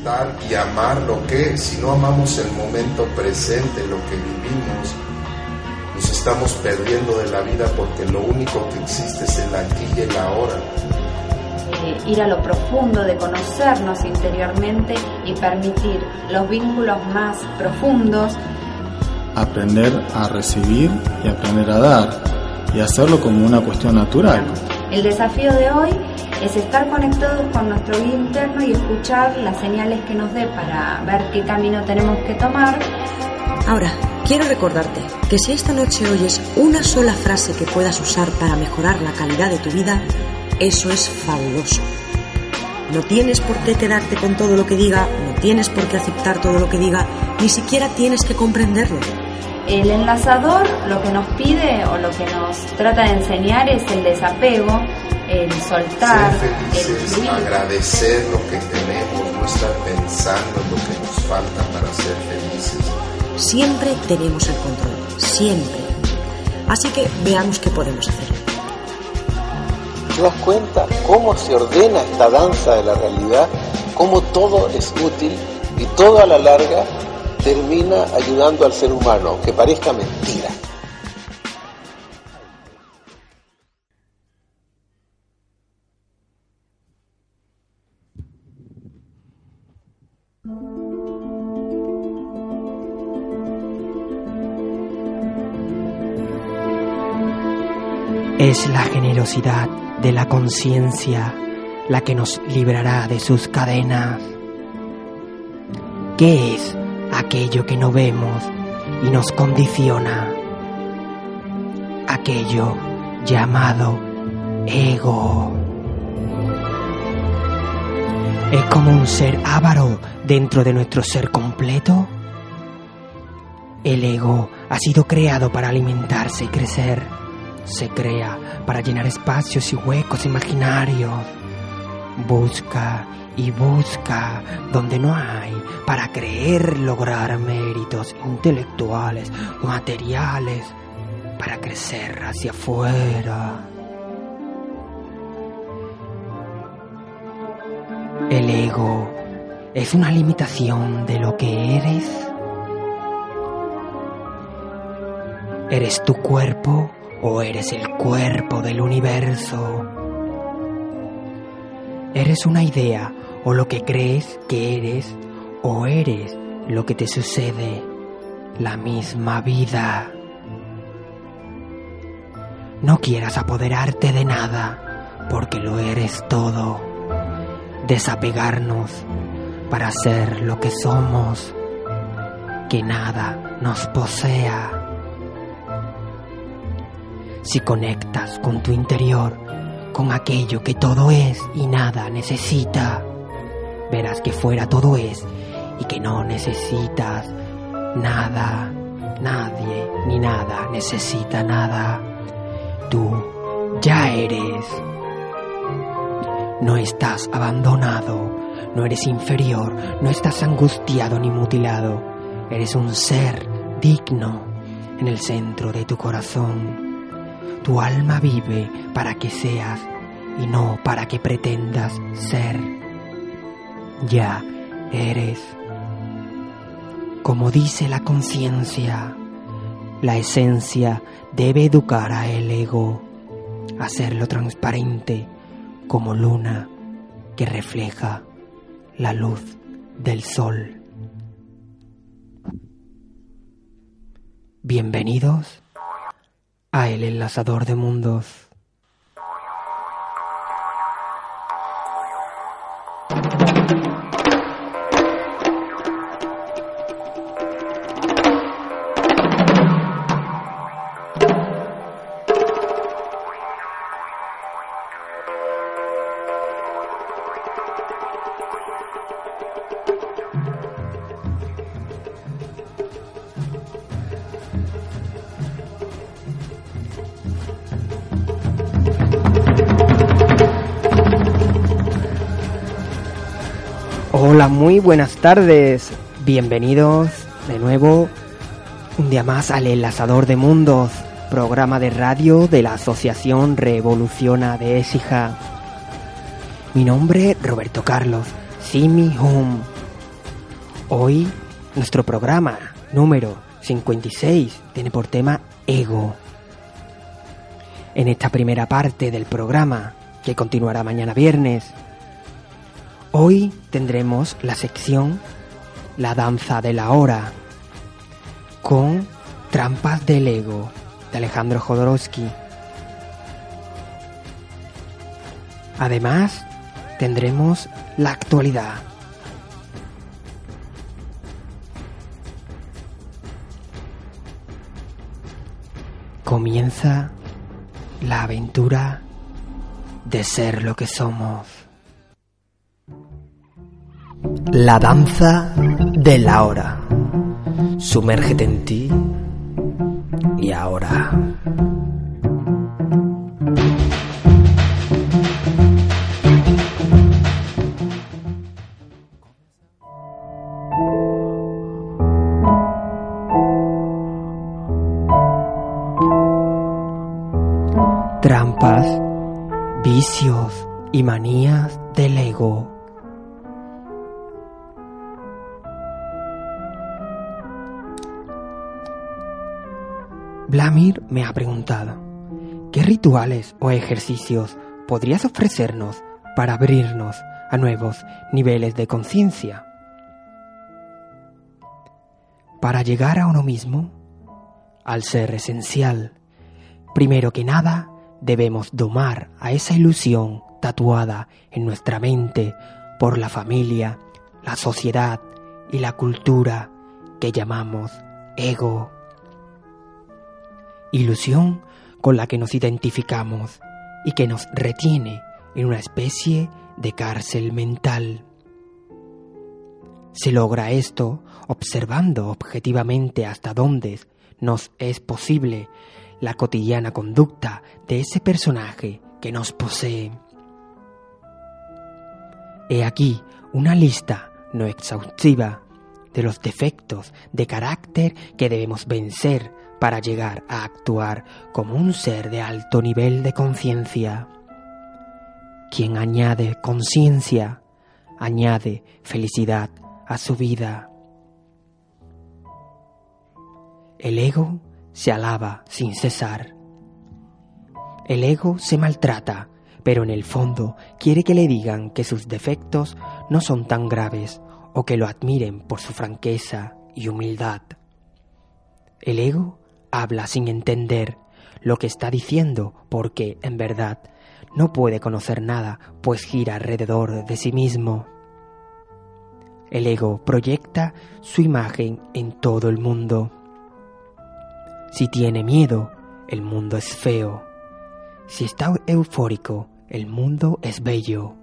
aceptar y amar lo que, si no amamos el momento presente, lo que vivimos, nos estamos perdiendo de la vida porque lo único que existe es el aquí y el ahora. Eh, ir a lo profundo de conocernos interiormente y permitir los vínculos más profundos. Aprender a recibir y aprender a dar y hacerlo como una cuestión natural. El desafío de hoy es estar conectados con nuestro guía interno y escuchar las señales que nos dé para ver qué camino tenemos que tomar. Ahora, quiero recordarte que si esta noche oyes una sola frase que puedas usar para mejorar la calidad de tu vida, eso es fabuloso. No tienes por qué quedarte con todo lo que diga, no tienes por qué aceptar todo lo que diga, ni siquiera tienes que comprenderlo. El enlazador lo que nos pide o lo que nos trata de enseñar es el desapego, el soltar, el agradecer lo que tenemos, no estar pensando en lo que nos falta para ser felices. Siempre tenemos el control, siempre. Así que veamos qué podemos hacer. ¿Te das cuenta cómo se ordena esta danza de la realidad? Cómo todo es útil y todo a la larga termina ayudando al ser humano, aunque parezca mentira. Es la generosidad de la conciencia la que nos librará de sus cadenas. ¿Qué es aquello que no vemos y nos condiciona? Aquello llamado ego. ¿Es como un ser avaro dentro de nuestro ser completo? El ego ha sido creado para alimentarse y crecer se crea para llenar espacios y huecos imaginarios. Busca y busca donde no hay para creer lograr méritos intelectuales, materiales, para crecer hacia afuera. El ego es una limitación de lo que eres. ¿Eres tu cuerpo o eres el cuerpo del universo. Eres una idea o lo que crees que eres o eres lo que te sucede, la misma vida. No quieras apoderarte de nada porque lo eres todo. Desapegarnos para ser lo que somos, que nada nos posea. Si conectas con tu interior, con aquello que todo es y nada necesita, verás que fuera todo es y que no necesitas nada, nadie ni nada necesita nada. Tú ya eres. No estás abandonado, no eres inferior, no estás angustiado ni mutilado. Eres un ser digno en el centro de tu corazón. Tu alma vive para que seas y no para que pretendas ser. Ya eres. Como dice la conciencia, la esencia debe educar a el ego, hacerlo transparente como luna que refleja la luz del sol. Bienvenidos a el enlazador de mundos. Buenas tardes. Bienvenidos de nuevo un día más al Enlazador de Mundos, programa de radio de la Asociación Revoluciona de Écija. Mi nombre Roberto Carlos, Simi Hum, Hoy nuestro programa número 56 tiene por tema ego. En esta primera parte del programa, que continuará mañana viernes, hoy tendremos la sección La danza de la hora con Trampas del ego de Alejandro Jodorowsky. Además, tendremos la actualidad. Comienza la aventura de ser lo que somos. La danza de la hora. Sumérgete en ti y ahora. Vladimir me ha preguntado, ¿qué rituales o ejercicios podrías ofrecernos para abrirnos a nuevos niveles de conciencia? Para llegar a uno mismo, al ser esencial, primero que nada debemos domar a esa ilusión tatuada en nuestra mente por la familia, la sociedad y la cultura que llamamos ego ilusión con la que nos identificamos y que nos retiene en una especie de cárcel mental. Se logra esto observando objetivamente hasta dónde nos es posible la cotidiana conducta de ese personaje que nos posee. He aquí una lista no exhaustiva de los defectos de carácter que debemos vencer para llegar a actuar como un ser de alto nivel de conciencia. Quien añade conciencia, añade felicidad a su vida. El ego se alaba sin cesar. El ego se maltrata, pero en el fondo quiere que le digan que sus defectos no son tan graves o que lo admiren por su franqueza y humildad. El ego habla sin entender lo que está diciendo porque, en verdad, no puede conocer nada, pues gira alrededor de sí mismo. El ego proyecta su imagen en todo el mundo. Si tiene miedo, el mundo es feo. Si está eufórico, el mundo es bello.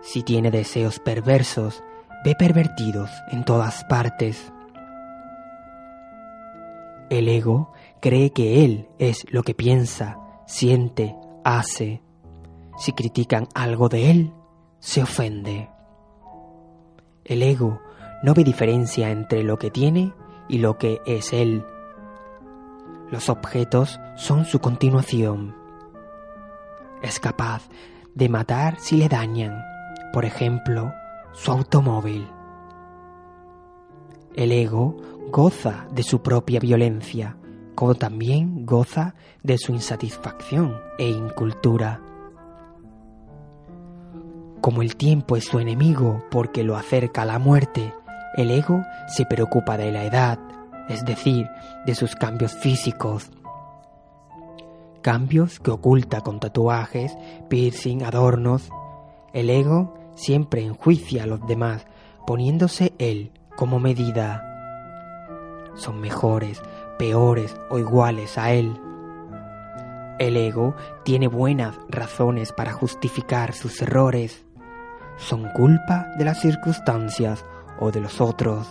Si tiene deseos perversos, ve pervertidos en todas partes. El ego cree que él es lo que piensa, siente, hace. Si critican algo de él, se ofende. El ego no ve diferencia entre lo que tiene y lo que es él. Los objetos son su continuación. Es capaz de matar si le dañan, por ejemplo, su automóvil. El ego goza de su propia violencia, como también goza de su insatisfacción e incultura. Como el tiempo es su enemigo porque lo acerca a la muerte, el ego se preocupa de la edad, es decir, de sus cambios físicos. Cambios que oculta con tatuajes, piercing, adornos. El ego siempre enjuicia a los demás, poniéndose él como medida son mejores, peores o iguales a él. El ego tiene buenas razones para justificar sus errores. Son culpa de las circunstancias o de los otros.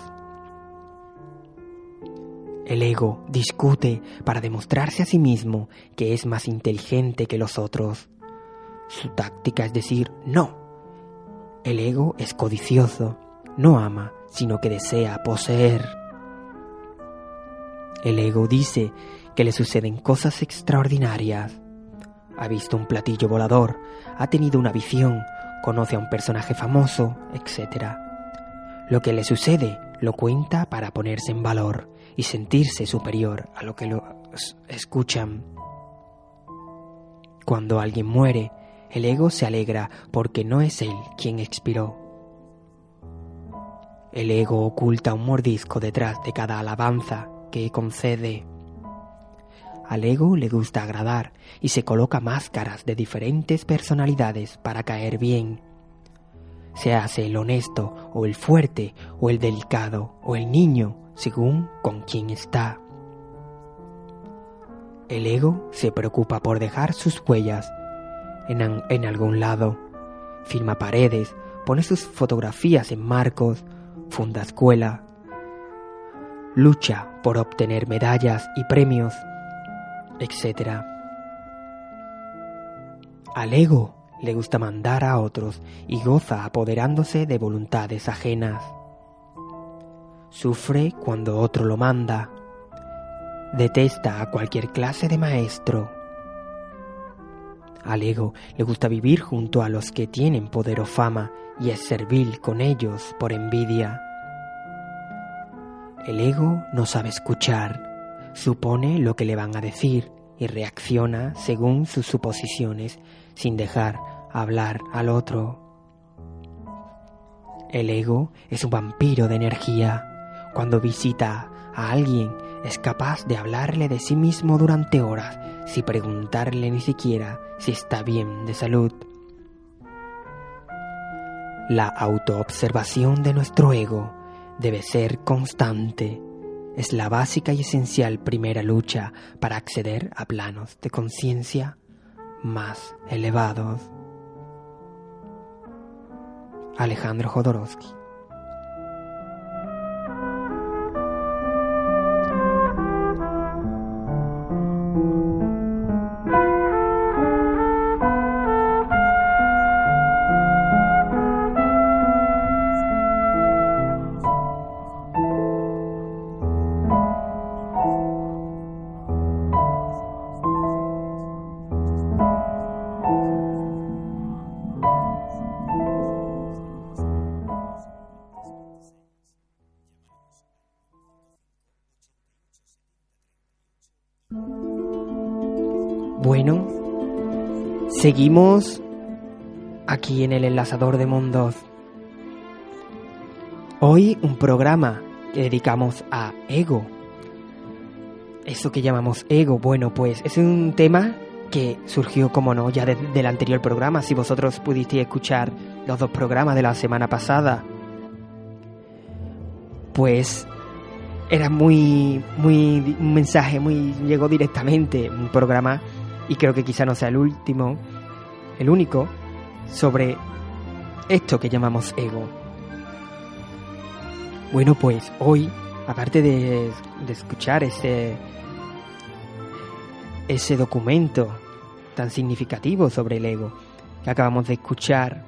El ego discute para demostrarse a sí mismo que es más inteligente que los otros. Su táctica es decir no. El ego es codicioso, no ama, sino que desea poseer. El ego dice que le suceden cosas extraordinarias. Ha visto un platillo volador, ha tenido una visión, conoce a un personaje famoso, etc. Lo que le sucede lo cuenta para ponerse en valor y sentirse superior a lo que lo escuchan. Cuando alguien muere, el ego se alegra porque no es él quien expiró. El ego oculta un mordisco detrás de cada alabanza que concede. Al ego le gusta agradar y se coloca máscaras de diferentes personalidades para caer bien. Se hace el honesto o el fuerte o el delicado o el niño según con quién está. El ego se preocupa por dejar sus huellas en, en algún lado. Firma paredes, pone sus fotografías en marcos, funda escuela. Lucha por obtener medallas y premios, etc. Al ego le gusta mandar a otros y goza apoderándose de voluntades ajenas. Sufre cuando otro lo manda Detesta a cualquier clase de maestro. Al ego le gusta vivir junto a los que tienen poder o fama y es servil con ellos por envidia. El ego no sabe escuchar, supone lo que le van a decir y reacciona según sus suposiciones sin dejar hablar al otro. El ego es un vampiro de energía. Cuando visita a alguien es capaz de hablarle de sí mismo durante horas sin preguntarle ni siquiera si está bien de salud. La autoobservación de nuestro ego debe ser constante. Es la básica y esencial primera lucha para acceder a planos de conciencia más elevados. Alejandro Jodorowsky Bueno, seguimos aquí en el enlazador de mundos. Hoy un programa que dedicamos a ego. Eso que llamamos ego, bueno, pues es un tema que surgió, como no, ya del anterior programa. Si vosotros pudisteis escuchar los dos programas de la semana pasada, pues era muy, muy, un mensaje muy, llegó directamente, un programa y creo que quizá no sea el último, el único, sobre esto que llamamos ego. Bueno, pues hoy, aparte de, escuchar ese, ese documento tan significativo sobre el ego que acabamos de escuchar,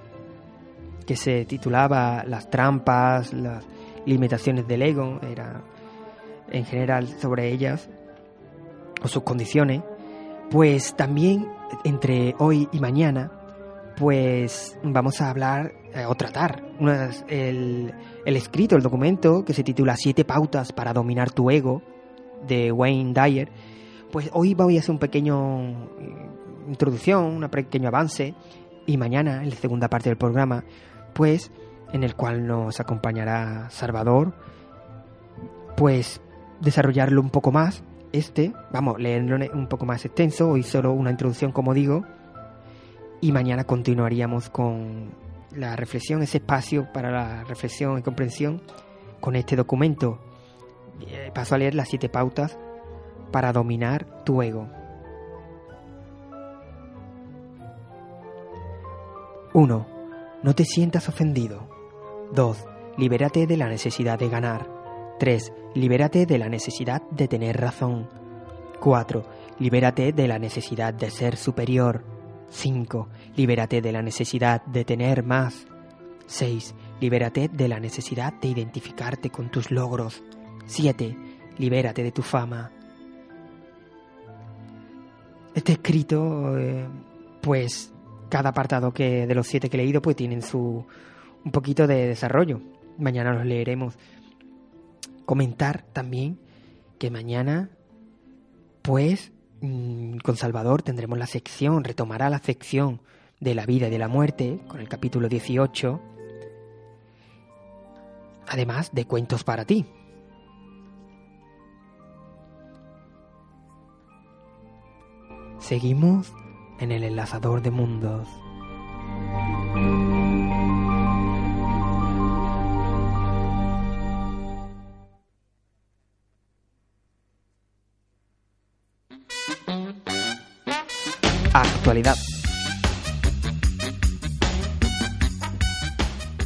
que se titulaba Las trampas, las limitaciones del ego, era en general sobre ellas, o sus condiciones, pues también entre hoy y mañana, pues vamos a hablar eh, o tratar el, escrito, el documento que se titula Siete pautas para dominar tu ego de Wayne Dyer. Pues hoy voy a hacer un pequeño eh, introducción, un pequeño avance y mañana, en la segunda parte del programa, pues en el cual nos acompañará Salvador, pues desarrollarlo un poco más este, vamos, leerlo un poco más extenso, hoy solo una introducción como digo, y mañana continuaríamos con la reflexión, ese espacio para la reflexión y comprensión con este documento. Eh, paso a leer las siete pautas para dominar tu ego. 1. No te sientas ofendido. 2. Libérate de la necesidad de ganar. 3. Libérate de la necesidad de tener razón. 4. Libérate de la necesidad de ser superior. 5. Libérate de la necesidad de tener más. 6. Libérate de la necesidad de identificarte con tus logros. 7. Libérate de tu fama. Este escrito, eh, pues cada apartado que de los siete que he leído, pues tienen su un poquito de desarrollo mañana los leeremos. Comentar también que mañana, pues, mm, con Salvador tendremos la sección, retomará la sección de la vida y de la muerte, con el capítulo 18, además de cuentos para ti. Seguimos en el enlazador de mundos.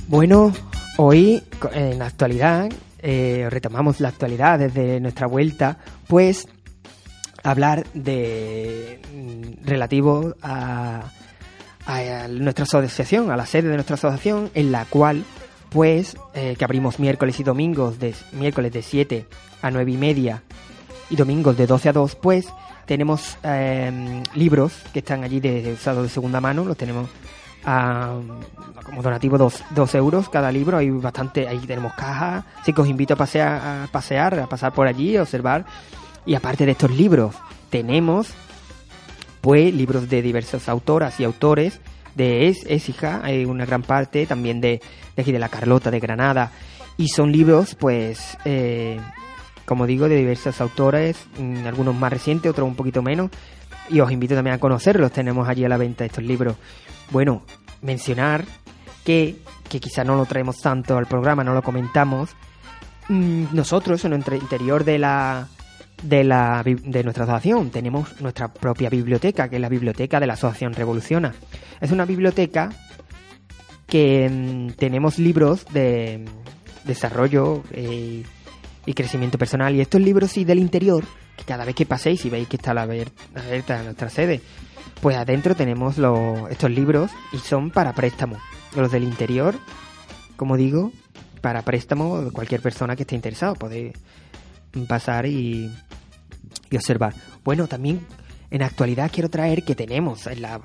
Bueno, hoy en la actualidad, eh, retomamos la actualidad desde nuestra vuelta, pues hablar de mm, relativo a, a nuestra asociación, a la sede de nuestra asociación, en la cual, pues, eh, que abrimos miércoles y domingos, de miércoles de 7 a 9 y media y domingos de 12 a 2, pues, tenemos eh, libros que están allí de, usados de segunda mano, los tenemos como donativo 2 euros cada libro, hay bastante, ahí tenemos cajas, así que os invito a pasear, a pasear, a pasar por allí, a observar, y aparte de estos libros, tenemos pues libros de diversas autoras y autores, de es, hija hay una gran parte también de, de aquí de la Carlota de Granada, y son libros pues eh, como digo, de diversas autores, mm, algunos más recientes, otros un poquito menos, y os invito también a conocerlos, tenemos allí a la venta estos libros. Bueno, mencionar que, que quizá no lo traemos tanto al programa, no lo comentamos, mm, nosotros en nuestro interior de la, de, la, de nuestra asociación tenemos nuestra propia biblioteca, que es la biblioteca de la Asociación Revoluciona. Es una biblioteca que mm, tenemos libros de desarrollo eh, y crecimiento personal. Y estos libros sí del interior, que cada vez que paséis y veis que está la abierta nuestra sede, pues adentro tenemos los, estos libros y son para préstamo. Los del interior, como digo, para préstamo de cualquier persona que esté interesado. Podéis pasar y, y observar. Bueno, también en actualidad quiero traer que tenemos en la,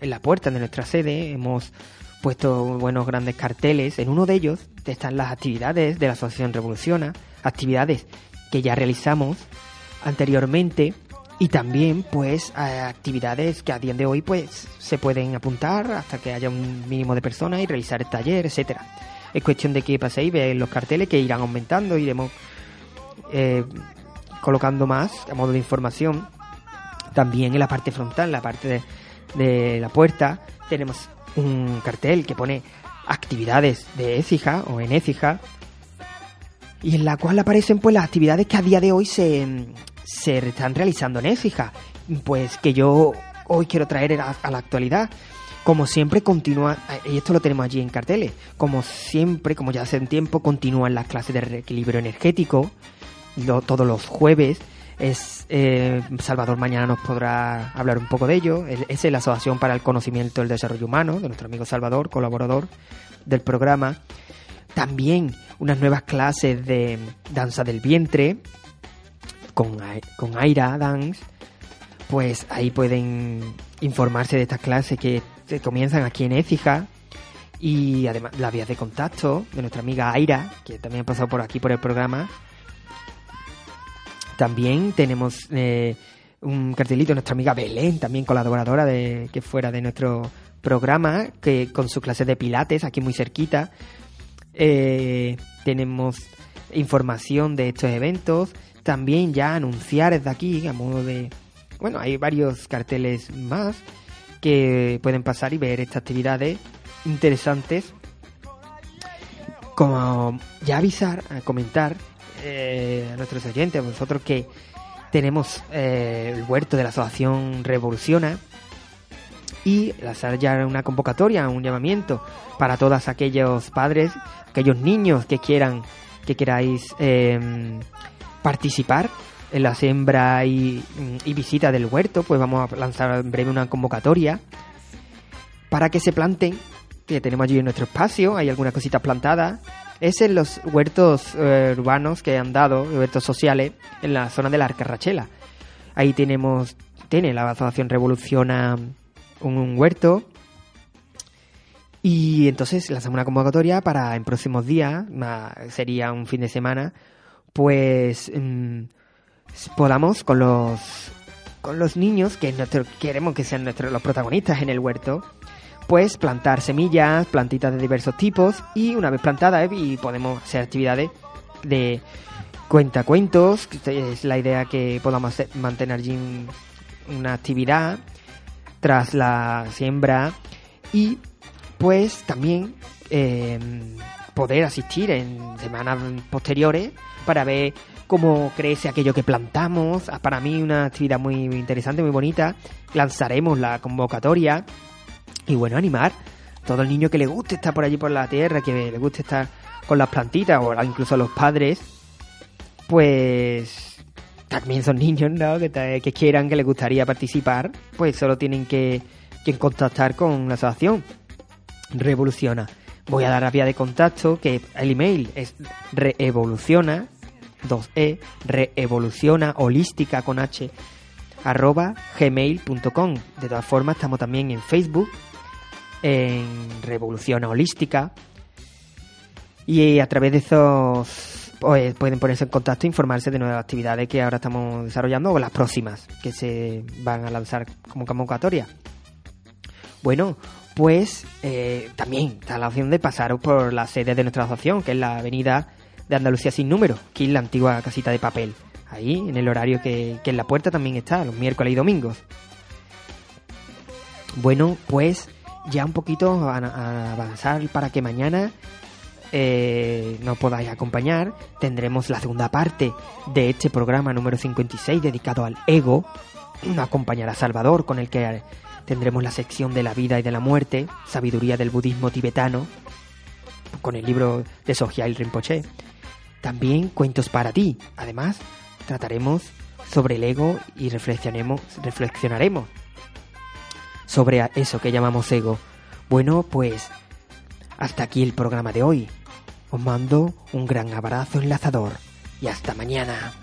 en la puerta de nuestra sede, hemos puesto buenos grandes carteles. En uno de ellos están las actividades de la Asociación Revoluciona, actividades que ya realizamos anteriormente y también pues actividades que a día de hoy pues se pueden apuntar hasta que haya un mínimo de personas y realizar el taller, etcétera. Es cuestión de que paséis, veáis los carteles que irán aumentando, iremos eh, colocando más a modo de información. También en la parte frontal, la parte de, de la puerta, tenemos un cartel que pone actividades de Écija o en Écija y en la cual aparecen pues las actividades que a día de hoy se, se están realizando en Écija. Pues que yo hoy quiero traer a, la actualidad. Como siempre continúa, y esto lo tenemos allí en carteles, como siempre, como ya hace tiempo, continúan las clases de reequilibrio energético, todos los jueves. Es eh, Salvador mañana nos podrá hablar un poco de ello. Es la Asociación para el Conocimiento del Desarrollo Humano, de nuestro amigo Salvador, colaborador del programa. También unas nuevas clases de danza del vientre con, con Aira Dance. Pues ahí pueden informarse de estas clases que comienzan aquí en Écija. Y además las vías de contacto de nuestra amiga Aira, que también ha pasado por aquí por el programa. También tenemos eh, un cartelito de nuestra amiga Belén, también colaboradora de que fuera de nuestro programa, que con su clase de pilates aquí muy cerquita. Eh, tenemos información de estos eventos, también ya anunciar desde aquí a modo de... Bueno, hay varios carteles más que pueden pasar y ver estas actividades interesantes. Como ya avisar, a comentar eh, a nuestros oyentes, vosotros que tenemos eh, el huerto de la Asociación Revoluciona, y lanzar ya una convocatoria, un llamamiento para todos aquellos padres, aquellos niños que quieran, que queráis em, participar en la siembra y, visita del huerto, pues vamos a lanzar en breve una convocatoria para que se planten, que tenemos allí en nuestro espacio, hay algunas cositas plantadas, es en los huertos eh, urbanos que han dado, huertos sociales, en la zona de la Arcarrachela. Ahí tenemos, tiene la Asociación Revoluciona un, huerto. Y entonces lanzamos una convocatoria para en próximos días, sería un fin de semana, pues mm, podamos con los con los niños que queremos que sean nuestros los protagonistas en el huerto, pues plantar semillas, plantitas de diversos tipos y una vez plantadas eh, y podemos hacer actividades de cuentacuentos, que es la idea que podamos mantener allí una actividad tras la siembra y pues también eh, poder asistir en semanas posteriores para ver cómo crece aquello que plantamos. Ah, para mí una actividad muy interesante, muy bonita. Lanzaremos la convocatoria y bueno, animar todo el niño que le guste estar por allí por la tierra, que le guste estar con las plantitas o incluso a los padres, pues también son niños, ¿no? Que, que quieran, que les gustaría participar, pues solo tienen que, contactar con la asociación revoluciona. Voy a dar la vía de contacto, que el email es reevoluciona, 2e, reevoluciona, holística con h, arroba gmail.com. De todas formas, estamos también en Facebook, en Revoluciona Holística, y a través de esos pues, pueden ponerse en contacto e informarse de nuevas actividades que ahora estamos desarrollando o las próximas que se van a lanzar como convocatoria. Bueno, pues eh, también está la opción de pasaros por la sede de nuestra asociación, que es la avenida de Andalucía sin número, que es la antigua casita de papel. Ahí, en el horario que, en la puerta también está, los miércoles y domingos. Bueno, pues ya un poquito a, avanzar para que mañana eh, nos podáis acompañar. Tendremos la segunda parte de este programa número 56 dedicado al ego. Acompañará Salvador, con el que Tendremos la sección de la vida y de la muerte, sabiduría del budismo tibetano, con el libro de Sogyal Rinpoche. También cuentos para ti. Además, trataremos sobre el ego y reflexionemos, reflexionaremos sobre eso que llamamos ego. Bueno, pues hasta aquí el programa de hoy. Os mando un gran abrazo enlazador y hasta mañana.